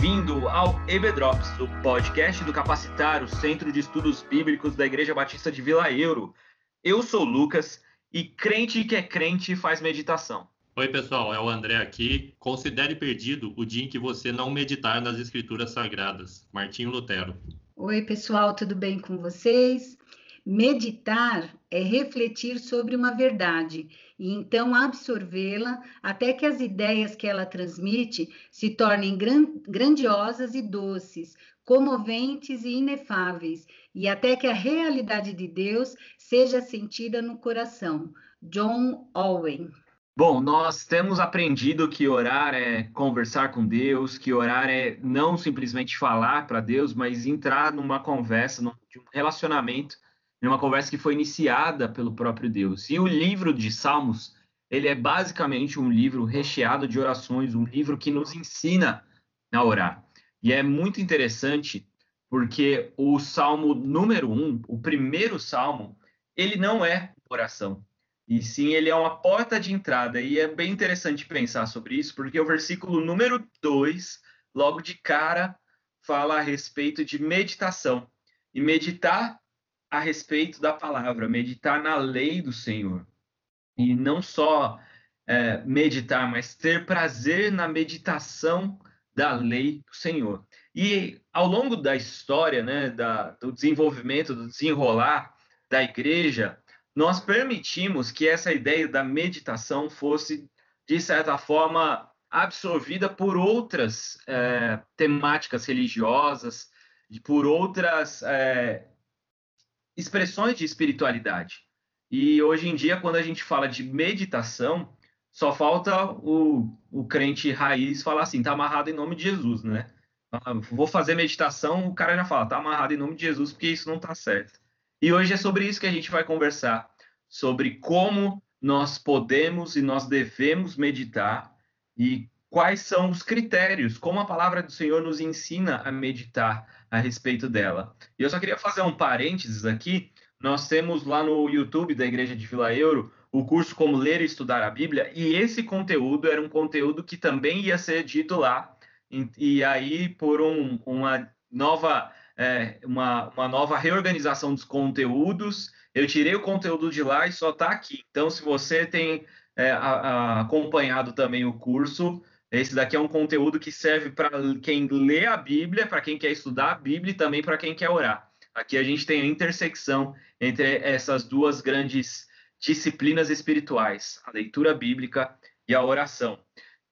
Bem-vindo ao EBDrops, o podcast do Capacitar, o Centro de Estudos Bíblicos da Igreja Batista de Vila Euro. Eu sou o Lucas e crente que é crente faz meditação. Oi, pessoal, é o André aqui. Considere perdido o dia em que você não meditar nas Escrituras Sagradas. Martinho Lutero. Oi, pessoal, tudo bem com vocês? Meditar é refletir sobre uma verdade e então absorvê-la até que as ideias que ela transmite se tornem gran grandiosas e doces, comoventes e inefáveis, e até que a realidade de Deus seja sentida no coração. John Owen. Bom, nós temos aprendido que orar é conversar com Deus, que orar é não simplesmente falar para Deus, mas entrar numa conversa, num relacionamento uma conversa que foi iniciada pelo próprio Deus. E o livro de Salmos, ele é basicamente um livro recheado de orações, um livro que nos ensina a orar. E é muito interessante porque o Salmo número um, o primeiro Salmo, ele não é oração. E sim, ele é uma porta de entrada. E é bem interessante pensar sobre isso, porque o versículo número 2, logo de cara, fala a respeito de meditação. E meditar a respeito da palavra, meditar na lei do Senhor. E não só é, meditar, mas ter prazer na meditação da lei do Senhor. E ao longo da história, né, da, do desenvolvimento, do desenrolar da igreja, nós permitimos que essa ideia da meditação fosse, de certa forma, absorvida por outras é, temáticas religiosas, por outras é, expressões de espiritualidade. E hoje em dia, quando a gente fala de meditação, só falta o, o crente raiz falar assim, tá amarrado em nome de Jesus, né? Ah, vou fazer meditação, o cara já fala, tá amarrado em nome de Jesus, porque isso não tá certo. E hoje é sobre isso que a gente vai conversar, sobre como nós podemos e nós devemos meditar e quais são os critérios, como a palavra do Senhor nos ensina a meditar a respeito dela. E eu só queria fazer um parênteses aqui. Nós temos lá no YouTube da Igreja de Vila Euro o curso Como Ler e Estudar a Bíblia, e esse conteúdo era um conteúdo que também ia ser dito lá. E, e aí, por um, uma nova é, uma, uma nova reorganização dos conteúdos, eu tirei o conteúdo de lá e só está aqui. Então, se você tem é, a, a, acompanhado também o curso, esse daqui é um conteúdo que serve para quem lê a Bíblia, para quem quer estudar a Bíblia e também para quem quer orar. Aqui a gente tem a intersecção entre essas duas grandes disciplinas espirituais, a leitura bíblica e a oração.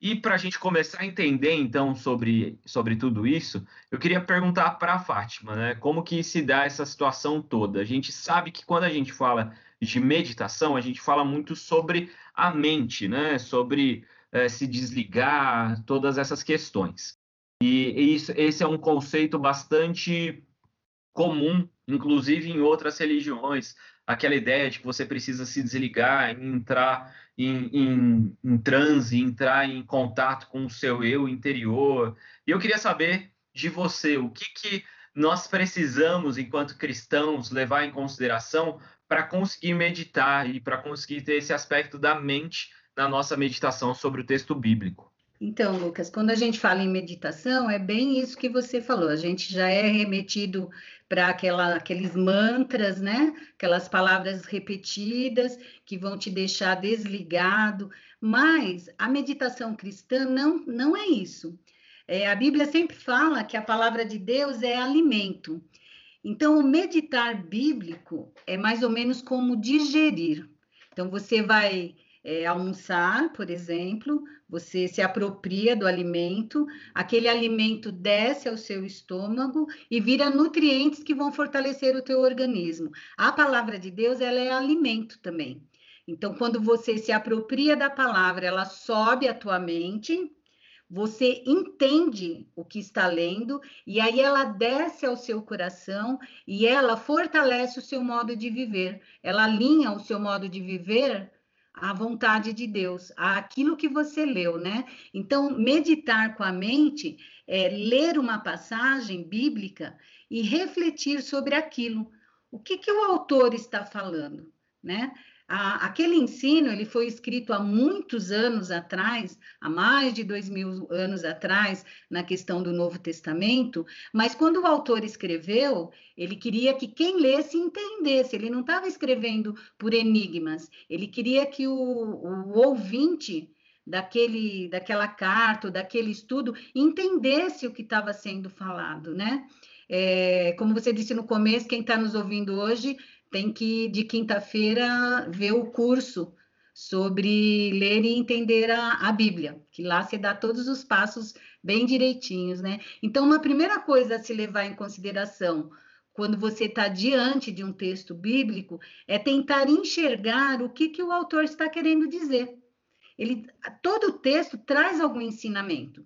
E para a gente começar a entender, então, sobre, sobre tudo isso, eu queria perguntar para a Fátima, né? Como que se dá essa situação toda? A gente sabe que quando a gente fala de meditação, a gente fala muito sobre a mente, né? Sobre é, se desligar, todas essas questões. E isso, esse é um conceito bastante comum, inclusive em outras religiões, aquela ideia de que você precisa se desligar, entrar em, em, em transe, entrar em contato com o seu eu interior. E eu queria saber de você, o que, que nós precisamos, enquanto cristãos, levar em consideração para conseguir meditar e para conseguir ter esse aspecto da mente na nossa meditação sobre o texto bíblico. Então, Lucas, quando a gente fala em meditação, é bem isso que você falou. A gente já é remetido para aqueles mantras, né? Aquelas palavras repetidas que vão te deixar desligado. Mas a meditação cristã não, não é isso. É, a Bíblia sempre fala que a palavra de Deus é alimento. Então, o meditar bíblico é mais ou menos como digerir. Então, você vai é, almoçar, por exemplo, você se apropria do alimento, aquele alimento desce ao seu estômago e vira nutrientes que vão fortalecer o teu organismo. A palavra de Deus, ela é alimento também. Então, quando você se apropria da palavra, ela sobe a tua mente, você entende o que está lendo e aí ela desce ao seu coração e ela fortalece o seu modo de viver. Ela alinha o seu modo de viver à vontade de Deus, àquilo que você leu, né? Então, meditar com a mente é ler uma passagem bíblica e refletir sobre aquilo. O que, que o autor está falando, né? A, aquele ensino ele foi escrito há muitos anos atrás, há mais de dois mil anos atrás, na questão do Novo Testamento, mas quando o autor escreveu, ele queria que quem lesse entendesse, ele não estava escrevendo por enigmas, ele queria que o, o ouvinte daquele, daquela carta, daquele estudo, entendesse o que estava sendo falado, né? É, como você disse no começo, quem está nos ouvindo hoje tem que, de quinta-feira, ver o curso sobre ler e entender a, a, Bíblia, que lá se dá todos os passos bem direitinhos, né? Então, uma primeira coisa a se levar em consideração quando você está diante de um texto bíblico é tentar enxergar o que, que o autor está querendo dizer. Ele, todo o texto traz algum ensinamento.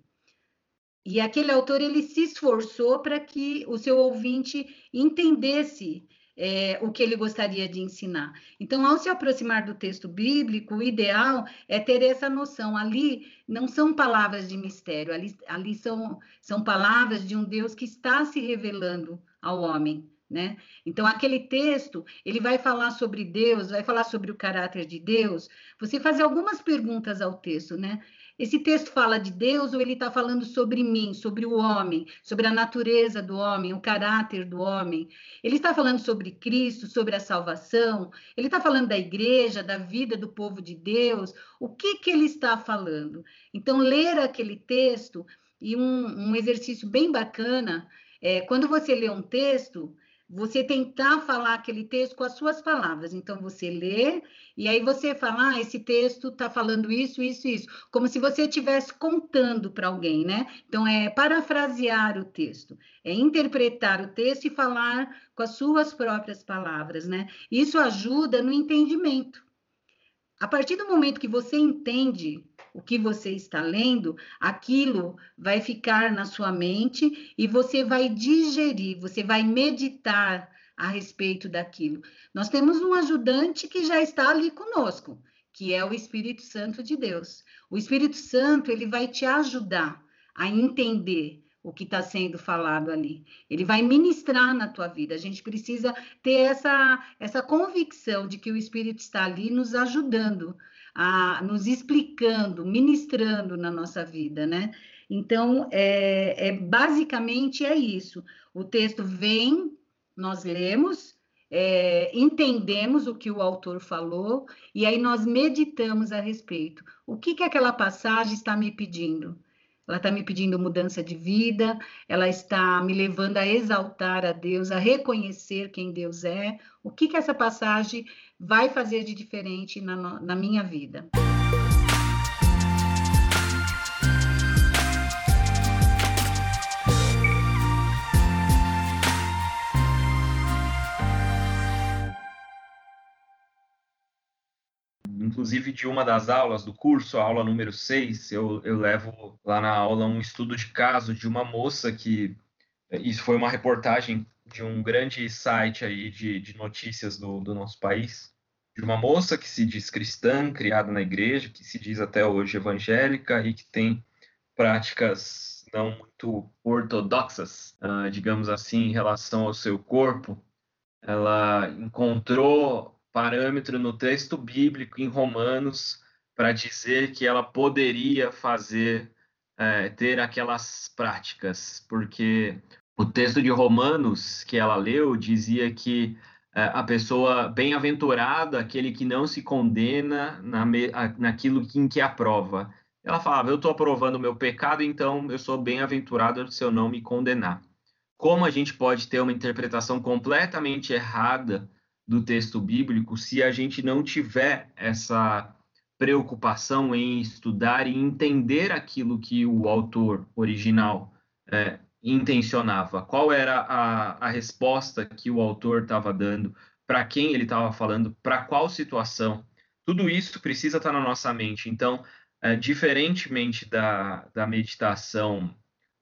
E aquele autor ele se esforçou para que o seu ouvinte entendesse é, o que ele gostaria de ensinar. Então, ao se aproximar do texto bíblico, o ideal é ter essa noção. Ali não são palavras de mistério, ali, ali são, são palavras de um Deus que está se revelando ao homem. Né? Então, aquele texto, ele vai falar sobre Deus, vai falar sobre o caráter de Deus. Você fazer algumas perguntas ao texto, né? Esse texto fala de Deus ou ele está falando sobre mim, sobre o homem, sobre a natureza do homem, o caráter do homem? Ele está falando sobre Cristo, sobre a salvação? Ele está falando da igreja, da vida do povo de Deus? O que, que ele está falando? Então, ler aquele texto e um, um exercício bem bacana é quando você lê um texto você tentar falar aquele texto com as suas palavras. Então, você lê e aí você fala, ah, esse texto está falando isso, isso, isso, como se você estivesse contando para alguém, né? Então, é parafrasear o texto, é interpretar o texto e falar com as suas próprias palavras, né? Isso ajuda no entendimento. A partir do momento que você entende o que você está lendo, aquilo vai ficar na sua mente e você vai digerir, você vai meditar a respeito daquilo. Nós temos um ajudante que já está ali conosco, que é o Espírito Santo de Deus. O Espírito Santo, ele vai te ajudar a entender o que está sendo falado ali. Ele vai ministrar na tua vida. A gente precisa ter essa, essa convicção de que o Espírito está ali nos ajudando a, nos explicando, ministrando na nossa vida, né? Então, é, é, basicamente é isso. O texto vem, nós lemos, é, entendemos o que o autor falou e aí nós meditamos a respeito. O que, que aquela passagem está me pedindo? Ela está me pedindo mudança de vida, ela está me levando a exaltar a Deus, a reconhecer quem Deus é. O que, que essa passagem vai fazer de diferente na, na minha vida? Inclusive de uma das aulas do curso, a aula número 6, eu, eu levo lá na aula um estudo de caso de uma moça que. Isso foi uma reportagem de um grande site aí de, de notícias do, do nosso país, de uma moça que se diz cristã, criada na igreja, que se diz até hoje evangélica e que tem práticas não muito ortodoxas, uh, digamos assim, em relação ao seu corpo. Ela encontrou parâmetro no texto bíblico em Romanos para dizer que ela poderia fazer, é, ter aquelas práticas, porque o texto de Romanos que ela leu dizia que é, a pessoa bem-aventurada, aquele que não se condena na, naquilo em que aprova. Ela falava: Eu estou aprovando o meu pecado, então eu sou bem-aventurado se eu não me condenar. Como a gente pode ter uma interpretação completamente errada do texto bíblico se a gente não tiver essa preocupação em estudar e entender aquilo que o autor original é, intencionava, qual era a, a resposta que o autor estava dando, para quem ele estava falando, para qual situação. Tudo isso precisa estar tá na nossa mente. Então, é, diferentemente da, da meditação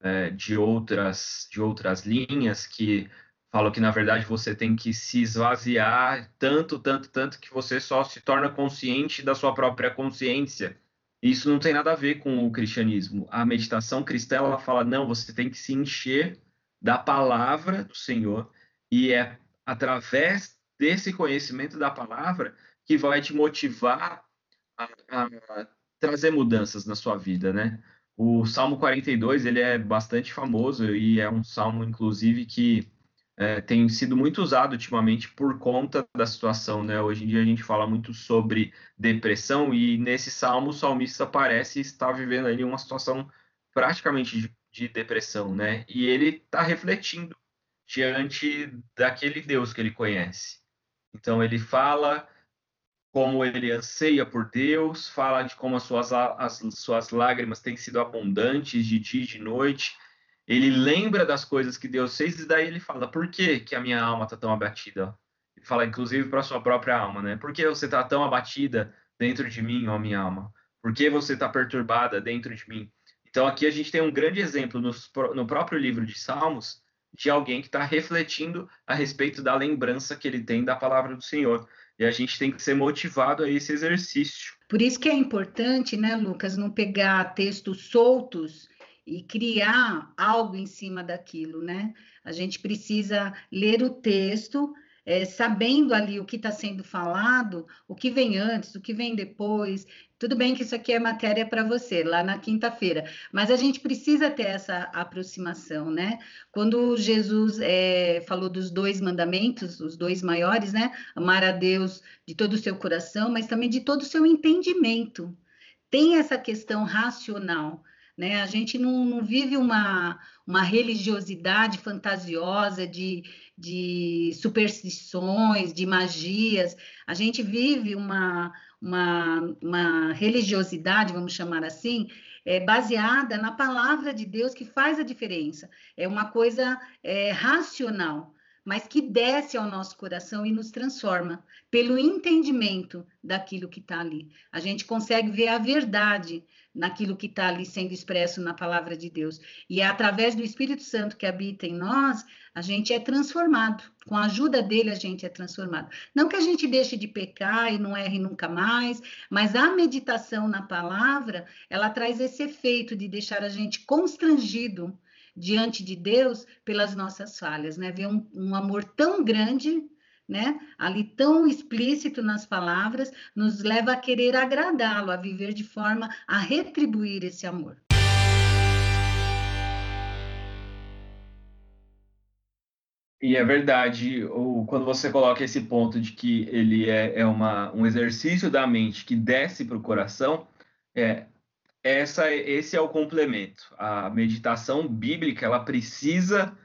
é, de, outras, de outras linhas que falo que na verdade você tem que se esvaziar tanto, tanto, tanto que você só se torna consciente da sua própria consciência. Isso não tem nada a ver com o cristianismo. A meditação cristã ela fala não, você tem que se encher da palavra do Senhor e é através desse conhecimento da palavra que vai te motivar a, a trazer mudanças na sua vida, né? O Salmo 42 ele é bastante famoso e é um salmo, inclusive, que é, tem sido muito usado ultimamente por conta da situação, né? Hoje em dia a gente fala muito sobre depressão e nesse salmo o salmista parece estar vivendo ali uma situação praticamente de, de depressão, né? E ele está refletindo diante daquele Deus que ele conhece. Então ele fala como ele anseia por Deus, fala de como as suas, as suas lágrimas têm sido abundantes de dia e de noite. Ele lembra das coisas que Deus fez e daí ele fala: por que, que a minha alma está tão abatida? Ele fala, inclusive, para sua própria alma, né? Por que você está tão abatida dentro de mim, ó minha alma? Por que você está perturbada dentro de mim? Então, aqui a gente tem um grande exemplo no, no próprio livro de Salmos de alguém que está refletindo a respeito da lembrança que ele tem da palavra do Senhor. E a gente tem que ser motivado a esse exercício. Por isso que é importante, né, Lucas, não pegar textos soltos e criar algo em cima daquilo, né? A gente precisa ler o texto, é, sabendo ali o que está sendo falado, o que vem antes, o que vem depois. Tudo bem que isso aqui é matéria para você, lá na quinta-feira, mas a gente precisa ter essa aproximação, né? Quando Jesus é, falou dos dois mandamentos, os dois maiores, né? Amar a Deus de todo o seu coração, mas também de todo o seu entendimento. Tem essa questão racional. Né? A gente não, não vive uma, uma religiosidade fantasiosa de, de superstições, de magias. A gente vive uma, uma, uma religiosidade, vamos chamar assim, é, baseada na palavra de Deus que faz a diferença. É uma coisa é, racional, mas que desce ao nosso coração e nos transforma pelo entendimento daquilo que está ali. A gente consegue ver a verdade naquilo que está ali sendo expresso na palavra de Deus. E é através do Espírito Santo que habita em nós, a gente é transformado. Com a ajuda dele, a gente é transformado. Não que a gente deixe de pecar e não erre nunca mais, mas a meditação na palavra, ela traz esse efeito de deixar a gente constrangido diante de Deus pelas nossas falhas, né? Ver um, um amor tão grande né? Ali tão explícito nas palavras, nos leva a querer agradá-lo, a viver de forma a retribuir esse amor. E é verdade, ou quando você coloca esse ponto de que ele é, é uma, um exercício da mente que desce para o coração, é, essa, esse é o complemento. A meditação bíblica ela precisa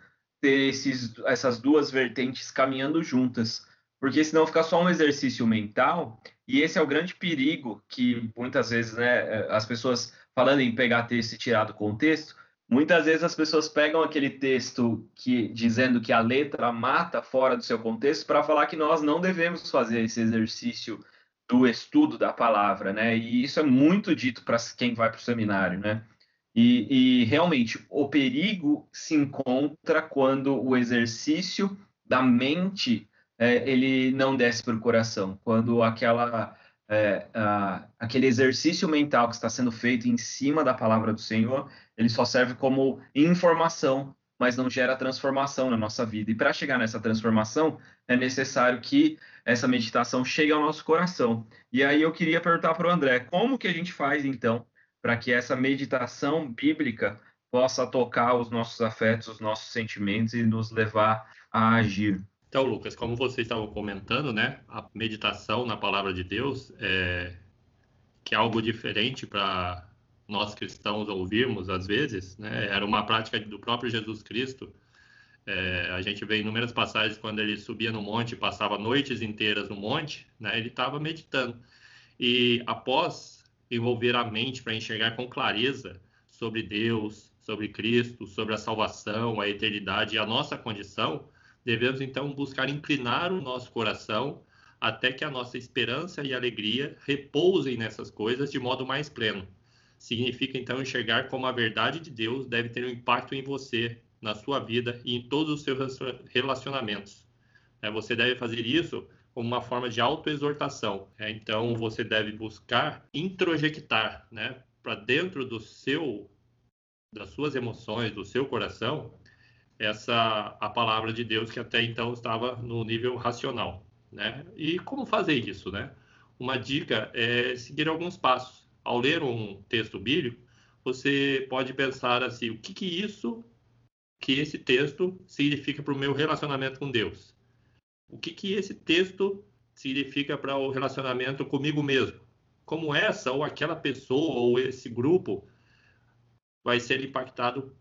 ter esses, essas duas vertentes caminhando juntas, porque senão fica só um exercício mental, e esse é o grande perigo que muitas vezes, né, as pessoas falando em pegar texto e tirar do contexto, muitas vezes as pessoas pegam aquele texto que dizendo que a letra mata fora do seu contexto para falar que nós não devemos fazer esse exercício do estudo da palavra, né? E isso é muito dito para quem vai para o seminário, né? E, e, realmente o perigo se encontra quando o exercício da mente é, ele não desce para o coração, quando aquela é, a, aquele exercício mental que está sendo feito em cima da palavra do Senhor, ele só serve como informação, mas não gera transformação na nossa vida. E para chegar nessa transformação, é necessário que essa meditação chegue ao nosso coração. E aí eu queria perguntar para o André, como que a gente faz então para que essa meditação bíblica possa tocar os nossos afetos, os nossos sentimentos e nos levar a agir. Então, Lucas, como vocês estavam comentando, né, a meditação na palavra de Deus é que é algo diferente para nós cristãos ouvirmos às vezes, né? Era uma prática do próprio Jesus Cristo. É, a gente vê inúmeras passagens quando ele subia no monte, passava noites inteiras no monte, né? Ele estava meditando. E após envolver a mente para enxergar com clareza sobre Deus, sobre Cristo, sobre a salvação, a eternidade e a nossa condição, devemos então buscar inclinar o nosso coração até que a nossa esperança e alegria repousem nessas coisas de modo mais pleno. Significa então enxergar como a verdade de Deus deve ter um impacto em você, na sua vida e em todos os seus relacionamentos. É, você deve fazer isso como uma forma de autoexortação. É, então, você deve buscar introjectar né, para dentro do seu, das suas emoções, do seu coração, essa a palavra de Deus que até então estava no nível racional. Né? E como fazer isso? Né? uma dica é seguir alguns passos. Ao ler um texto bíblico, você pode pensar assim: o que, que isso, que esse texto significa para o meu relacionamento com Deus? O que, que esse texto significa para o relacionamento comigo mesmo? Como essa ou aquela pessoa ou esse grupo vai ser impactado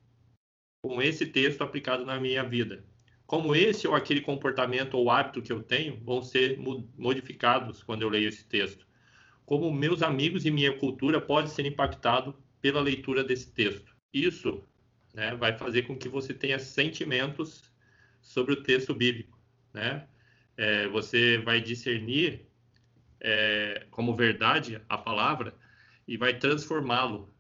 com esse texto aplicado na minha vida? Como esse ou aquele comportamento ou hábito que eu tenho vão ser modificados quando eu leio esse texto? Como meus amigos e minha cultura podem ser impactados pela leitura desse texto? Isso né, vai fazer com que você tenha sentimentos sobre o texto bíblico, né? É, você vai discernir é, como verdade a palavra e vai transformá-lo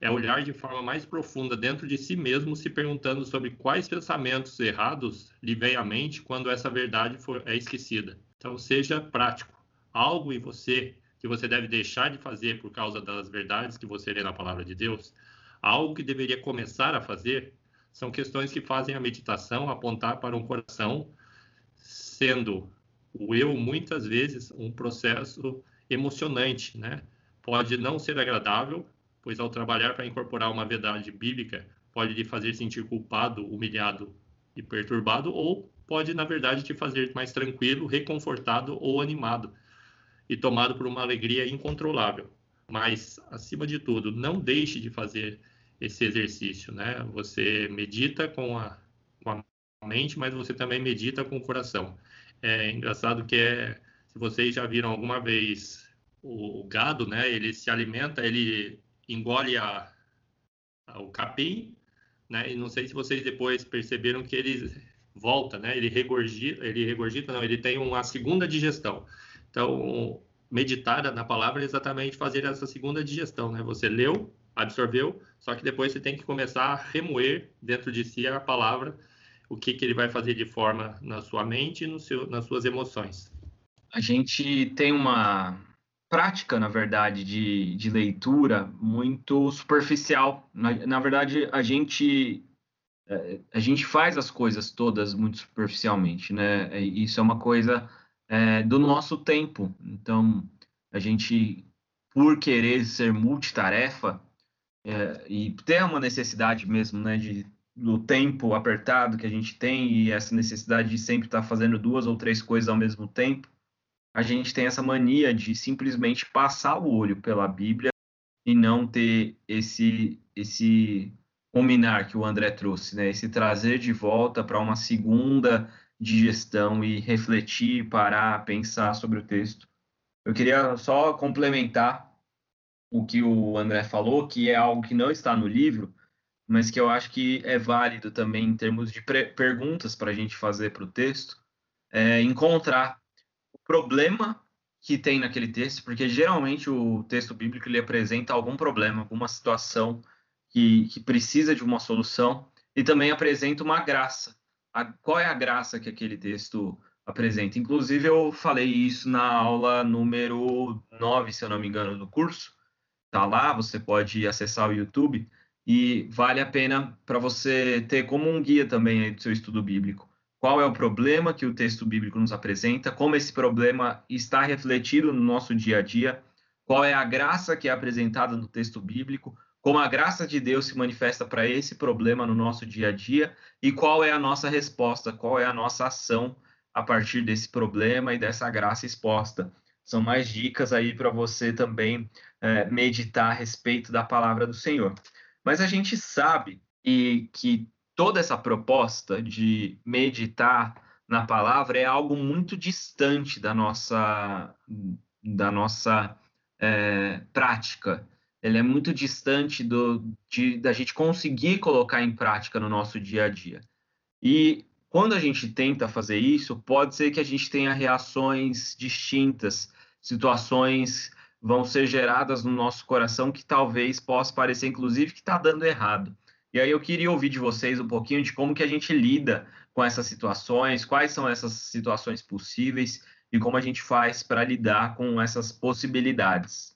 é olhar de forma mais profunda dentro de si mesmo, se perguntando sobre quais pensamentos errados lhe vem à mente quando essa verdade for, é esquecida. Então, seja prático. Algo em você que você deve deixar de fazer por causa das verdades que você lê na palavra de Deus, algo que deveria começar a fazer, são questões que fazem a meditação apontar para um coração, sendo o eu muitas vezes um processo emocionante, né? Pode não ser agradável, pois ao trabalhar para incorporar uma verdade bíblica, pode lhe fazer sentir culpado, humilhado e perturbado, ou pode, na verdade, te fazer mais tranquilo, reconfortado ou animado e tomado por uma alegria incontrolável. Mas, acima de tudo, não deixe de fazer esse exercício, né? Você medita com a, com a mente, mas você também medita com o coração. É engraçado que é, se vocês já viram alguma vez o, o gado, né? Ele se alimenta, ele engole a, a, o capim, né? E não sei se vocês depois perceberam que ele volta, né? Ele regurgita, ele regurgita, não, ele tem uma segunda digestão. Então, meditar na palavra é exatamente fazer essa segunda digestão, né? Você leu, absorveu, só que depois você tem que começar a remoer dentro de si a palavra, o que, que ele vai fazer de forma na sua mente e seu, nas suas emoções. A gente tem uma, prática, na verdade, de, de leitura muito superficial. Na, na verdade, a gente é, a gente faz as coisas todas muito superficialmente, né? Isso é uma coisa é, do nosso tempo. Então, a gente, por querer ser multitarefa é, e ter uma necessidade mesmo, né, de do tempo apertado que a gente tem e essa necessidade de sempre estar fazendo duas ou três coisas ao mesmo tempo, a gente tem essa mania de simplesmente passar o olho pela Bíblia e não ter esse esse combinar que o André trouxe, né? Esse trazer de volta para uma segunda digestão e refletir, parar, pensar sobre o texto. Eu queria só complementar o que o André falou, que é algo que não está no livro, mas que eu acho que é válido também em termos de perguntas para a gente fazer para o texto, é encontrar problema que tem naquele texto, porque geralmente o texto bíblico ele apresenta algum problema, alguma situação que, que precisa de uma solução e também apresenta uma graça. A, qual é a graça que aquele texto apresenta? Inclusive, eu falei isso na aula número 9, se eu não me engano, do curso. Tá lá, você pode acessar o YouTube e vale a pena para você ter como um guia também do seu estudo bíblico. Qual é o problema que o texto bíblico nos apresenta, como esse problema está refletido no nosso dia a dia, qual é a graça que é apresentada no texto bíblico, como a graça de Deus se manifesta para esse problema no nosso dia a dia? E qual é a nossa resposta, qual é a nossa ação a partir desse problema e dessa graça exposta. São mais dicas aí para você também é, meditar a respeito da palavra do Senhor. Mas a gente sabe e que toda essa proposta de meditar na palavra é algo muito distante da nossa, da nossa é, prática. Ele é muito distante do, de, da gente conseguir colocar em prática no nosso dia a dia. E quando a gente tenta fazer isso, pode ser que a gente tenha reações distintas, situações vão ser geradas no nosso coração que talvez possa parecer, inclusive, que está dando errado. E aí eu queria ouvir de vocês um pouquinho de como que a gente lida com essas situações, quais são essas situações possíveis e como a gente faz para lidar com essas possibilidades.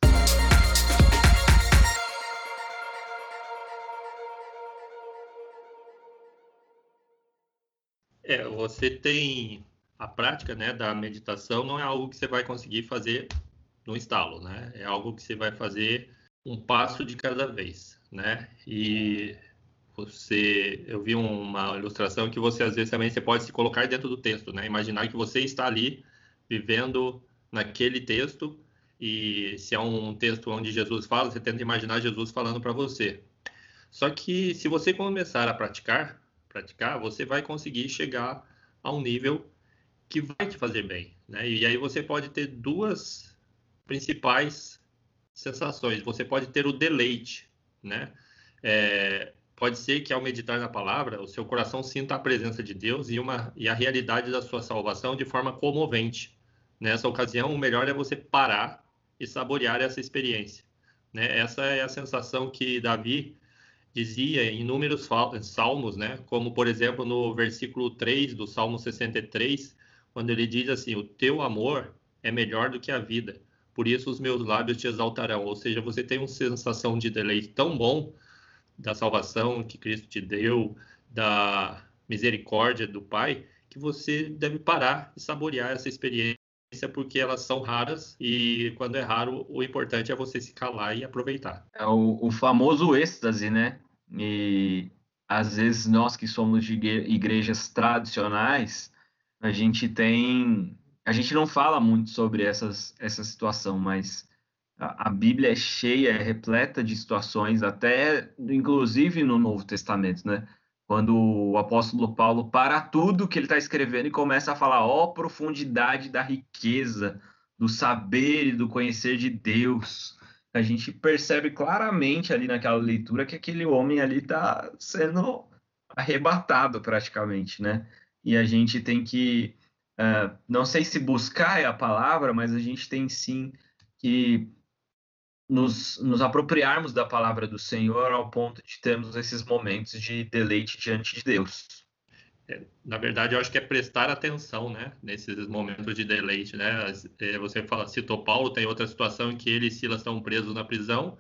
É, você tem a prática, né, da meditação não é algo que você vai conseguir fazer no estalo, né? É algo que você vai fazer um passo de cada vez, né? E você, eu vi uma ilustração que você às vezes também você pode se colocar dentro do texto, né? Imaginar que você está ali vivendo naquele texto e se é um texto onde Jesus fala, você tenta imaginar Jesus falando para você. Só que se você começar a praticar, praticar, você vai conseguir chegar a um nível que vai te fazer bem, né? E aí você pode ter duas principais sensações. Você pode ter o deleite, né? É, pode ser que ao meditar na palavra, o seu coração sinta a presença de Deus e, uma, e a realidade da sua salvação de forma comovente. Nessa ocasião, o melhor é você parar e saborear essa experiência. Né? Essa é a sensação que Davi dizia em inúmeros salmos, né? como, por exemplo, no versículo 3 do Salmo 63, quando ele diz assim: O teu amor é melhor do que a vida, por isso os meus lábios te exaltarão. Ou seja, você tem uma sensação de deleite tão bom da salvação que Cristo te deu, da misericórdia do Pai, que você deve parar e saborear essa experiência porque elas são raras e quando é raro, o importante é você se calar e aproveitar. É o, o famoso êxtase, né? E às vezes nós que somos de igrejas tradicionais, a gente tem, a gente não fala muito sobre essas, essa situação, mas a, a Bíblia é cheia, é repleta de situações, até inclusive no Novo Testamento, né? quando o apóstolo Paulo para tudo que ele está escrevendo e começa a falar, ó, oh, profundidade da riqueza, do saber e do conhecer de Deus. A gente percebe claramente ali naquela leitura que aquele homem ali está sendo arrebatado praticamente, né? E a gente tem que, uh, não sei se buscar é a palavra, mas a gente tem sim que nos, nos apropriarmos da palavra do Senhor ao ponto de termos esses momentos de deleite diante de Deus. É, na verdade, eu acho que é prestar atenção, né, nesses momentos de deleite, né? É, você fala, citou Paulo, tem outra situação em que ele e Silas estão presos na prisão,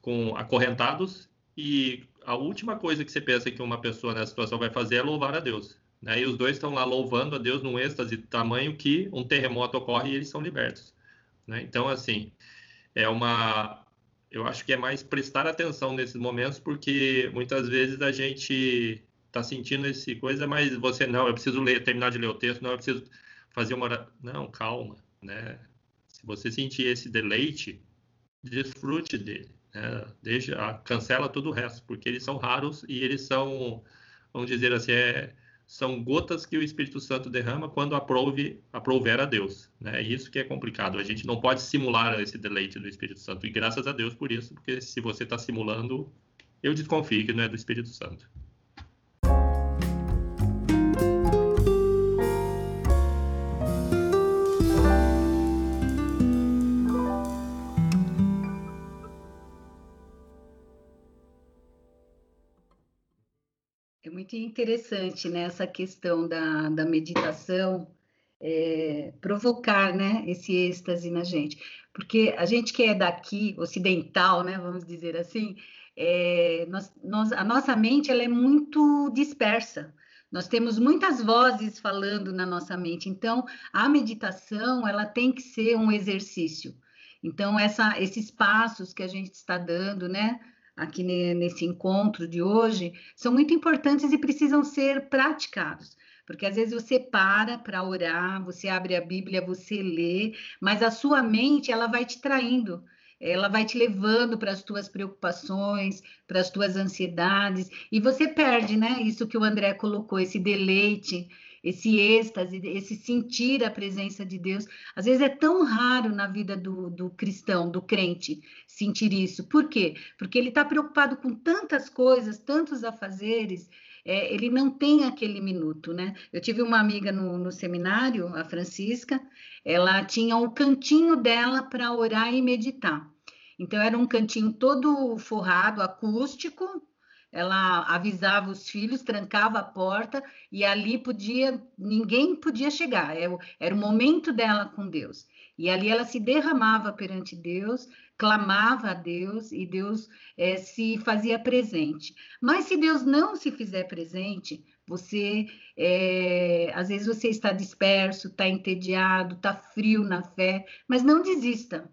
com acorrentados, e a última coisa que você pensa que uma pessoa nessa situação vai fazer é louvar a Deus. Né? E os dois estão lá louvando a Deus num êxtase tamanho que um terremoto ocorre e eles são libertos. Né? Então, assim, é uma eu acho que é mais prestar atenção nesses momentos porque muitas vezes a gente está sentindo esse coisa mas você não eu preciso ler terminar de ler o texto não eu preciso fazer uma não calma né se você sentir esse deleite desfrute dele né? deixa cancela todo o resto porque eles são raros e eles são vamos dizer assim é são gotas que o Espírito Santo derrama quando aprove, aprouver a Deus. Né? É isso que é complicado. A gente não pode simular esse deleite do Espírito Santo. E graças a Deus por isso, porque se você está simulando, eu desconfio que não é do Espírito Santo. Muito interessante né, essa questão da, da meditação é, provocar né, esse êxtase na gente. Porque a gente que é daqui, ocidental, né, vamos dizer assim, é, nós, nós, a nossa mente ela é muito dispersa. Nós temos muitas vozes falando na nossa mente. Então, a meditação ela tem que ser um exercício. Então, essa, esses passos que a gente está dando, né? Aqui nesse encontro de hoje são muito importantes e precisam ser praticados. Porque às vezes você para para orar, você abre a Bíblia, você lê, mas a sua mente ela vai te traindo, ela vai te levando para as tuas preocupações, para as tuas ansiedades, e você perde, né? Isso que o André colocou, esse deleite, esse êxtase, esse sentir a presença de Deus. Às vezes é tão raro na vida do, do cristão, do crente, sentir isso. Por quê? Porque ele está preocupado com tantas coisas, tantos afazeres, é, ele não tem aquele minuto, né? Eu tive uma amiga no, no seminário, a Francisca, ela tinha o um cantinho dela para orar e meditar. Então, era um cantinho todo forrado, acústico, ela avisava os filhos, trancava a porta e ali podia, ninguém podia chegar, era, é era o momento dela com Deus. E ali ela se derramava perante Deus, clamava a Deus e Deus é, se fazia presente. Mas se Deus não se fizer presente, você é, às vezes você está disperso, está entediado, está frio na fé, mas não desista,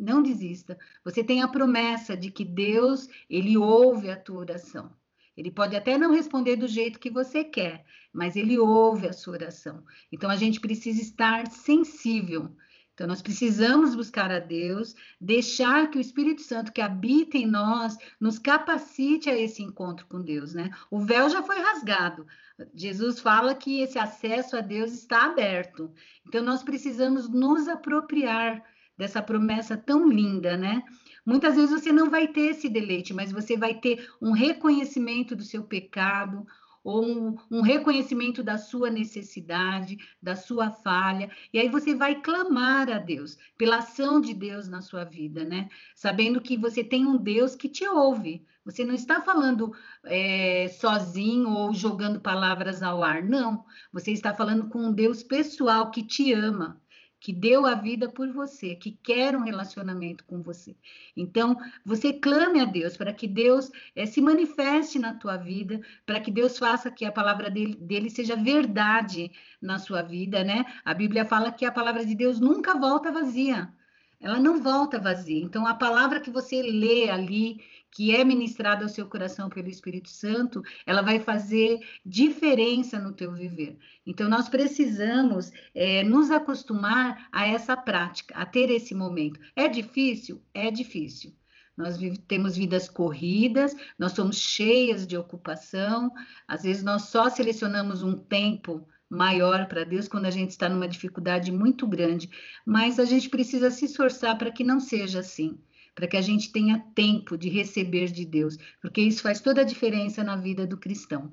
Não desista. Você tem a promessa de que Deus, ele ouve a tua oração. Ele pode até não responder do jeito que você quer, mas ele ouve a sua oração. Então a gente precisa estar sensível. Então nós precisamos buscar a Deus, deixar que o Espírito Santo que habita em nós nos capacite a esse encontro com Deus, né? O véu já foi rasgado. Jesus fala que esse acesso a Deus está aberto. Então nós precisamos nos apropriar dessa promessa tão linda, né? Muitas vezes você não vai ter esse deleite, mas você vai ter um reconhecimento do seu pecado, ou um, um, reconhecimento da sua necessidade, da sua falha, e aí você vai clamar a Deus pela ação de Deus na sua vida, né? Sabendo que você tem um Deus que te ouve. Você não está falando é, sozinho ou jogando palavras ao ar, não. Você está falando com um Deus pessoal que te ama que deu a vida por você, que quer um relacionamento com você. Então, você clame a Deus para que Deus é, se manifeste na tua vida, para que Deus faça que a palavra dele, dele seja verdade na sua vida, né? A Bíblia fala que a palavra de Deus nunca volta vazia. Ela não volta vazia. Então, a palavra que você lê ali, que é ministrada ao seu coração pelo Espírito Santo, ela vai fazer diferença no teu viver. Então, nós precisamos é, nos acostumar a essa prática, a ter esse momento. É difícil? É difícil. Nós temos vidas corridas, nós somos cheias de ocupação, às vezes nós só selecionamos um tempo maior para Deus quando a gente está numa dificuldade muito grande, mas a gente precisa se esforçar para que não seja assim para que a gente tenha tempo de receber de Deus, porque isso faz toda a diferença na vida do cristão.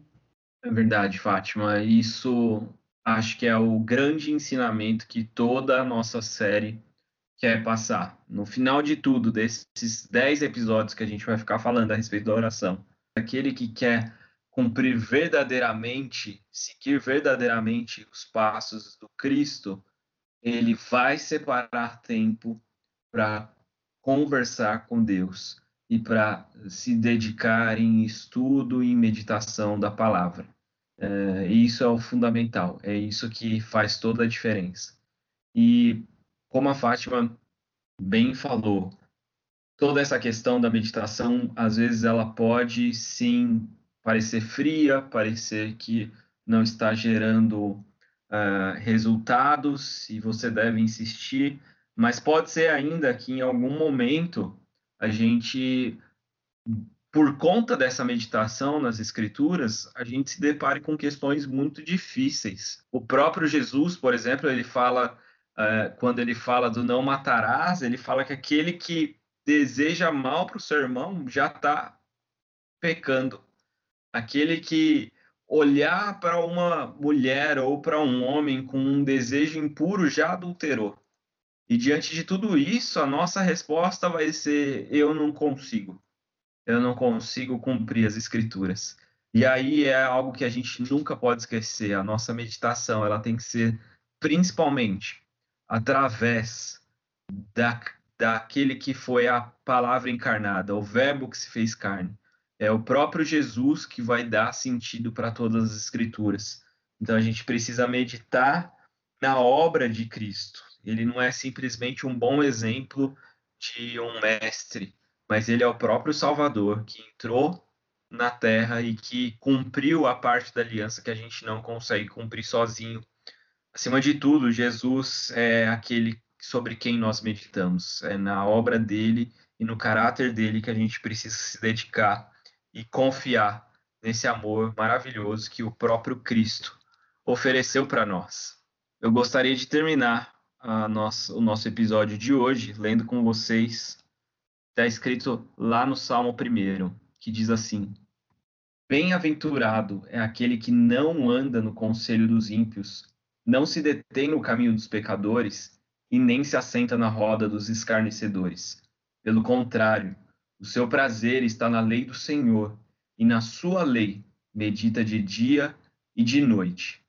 É verdade, Fátima. Isso acho que é o grande ensinamento que toda a nossa série quer passar. No final de tudo, desses dez episódios que a gente vai ficar falando a respeito da oração, aquele que quer cumprir verdadeiramente, seguir verdadeiramente os passos do Cristo, ele vai separar tempo para conversar com Deus e para se dedicar em estudo e meditação da palavra. É, isso é o fundamental, é isso que faz toda a diferença. E como a Fátima bem falou, toda essa questão da meditação, às vezes ela pode sim parecer fria, parecer que não está gerando uh, resultados e você deve insistir, mas pode ser ainda que em algum momento a gente, por conta dessa meditação nas escrituras, a gente se depare com questões muito difíceis. O próprio Jesus, por exemplo, ele fala, uh, quando ele fala do não matarás, ele fala que aquele que deseja mal para o seu irmão já está pecando. Aquele que olhar para uma mulher ou para um homem com um desejo impuro já adulterou. E diante de tudo isso, a nossa resposta vai ser: eu não consigo. Eu não consigo cumprir as escrituras. E aí é algo que a gente nunca pode esquecer. A nossa meditação, ela tem que ser principalmente através da, daquele que foi a palavra encarnada, o verbo que se fez carne. É o próprio Jesus que vai dar sentido para todas as escrituras. Então a gente precisa meditar na obra de Cristo, ele não é simplesmente um bom exemplo de um mestre, mas ele é o próprio Salvador que entrou na terra e que cumpriu a parte da aliança que a gente não consegue cumprir sozinho. Acima de tudo, Jesus é aquele sobre quem nós meditamos, é na obra dele e no caráter dele que a gente precisa se dedicar e confiar nesse amor maravilhoso que o próprio Cristo ofereceu para nós. Eu gostaria de terminar nossa, o nosso episódio de hoje, lendo com vocês, está escrito lá no Salmo 1, que diz assim: Bem-aventurado é aquele que não anda no conselho dos ímpios, não se detém no caminho dos pecadores e nem se assenta na roda dos escarnecedores. Pelo contrário, o seu prazer está na lei do Senhor, e na sua lei medita de dia e de noite.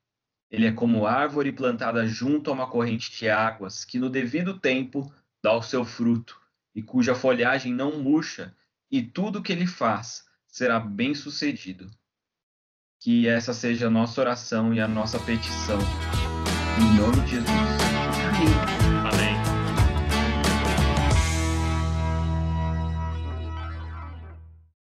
Ele é como árvore plantada junto a uma corrente de águas, que no devido tempo dá o seu fruto, e cuja folhagem não murcha, e tudo que ele faz será bem sucedido. Que essa seja a nossa oração e a nossa petição. Em nome de Jesus.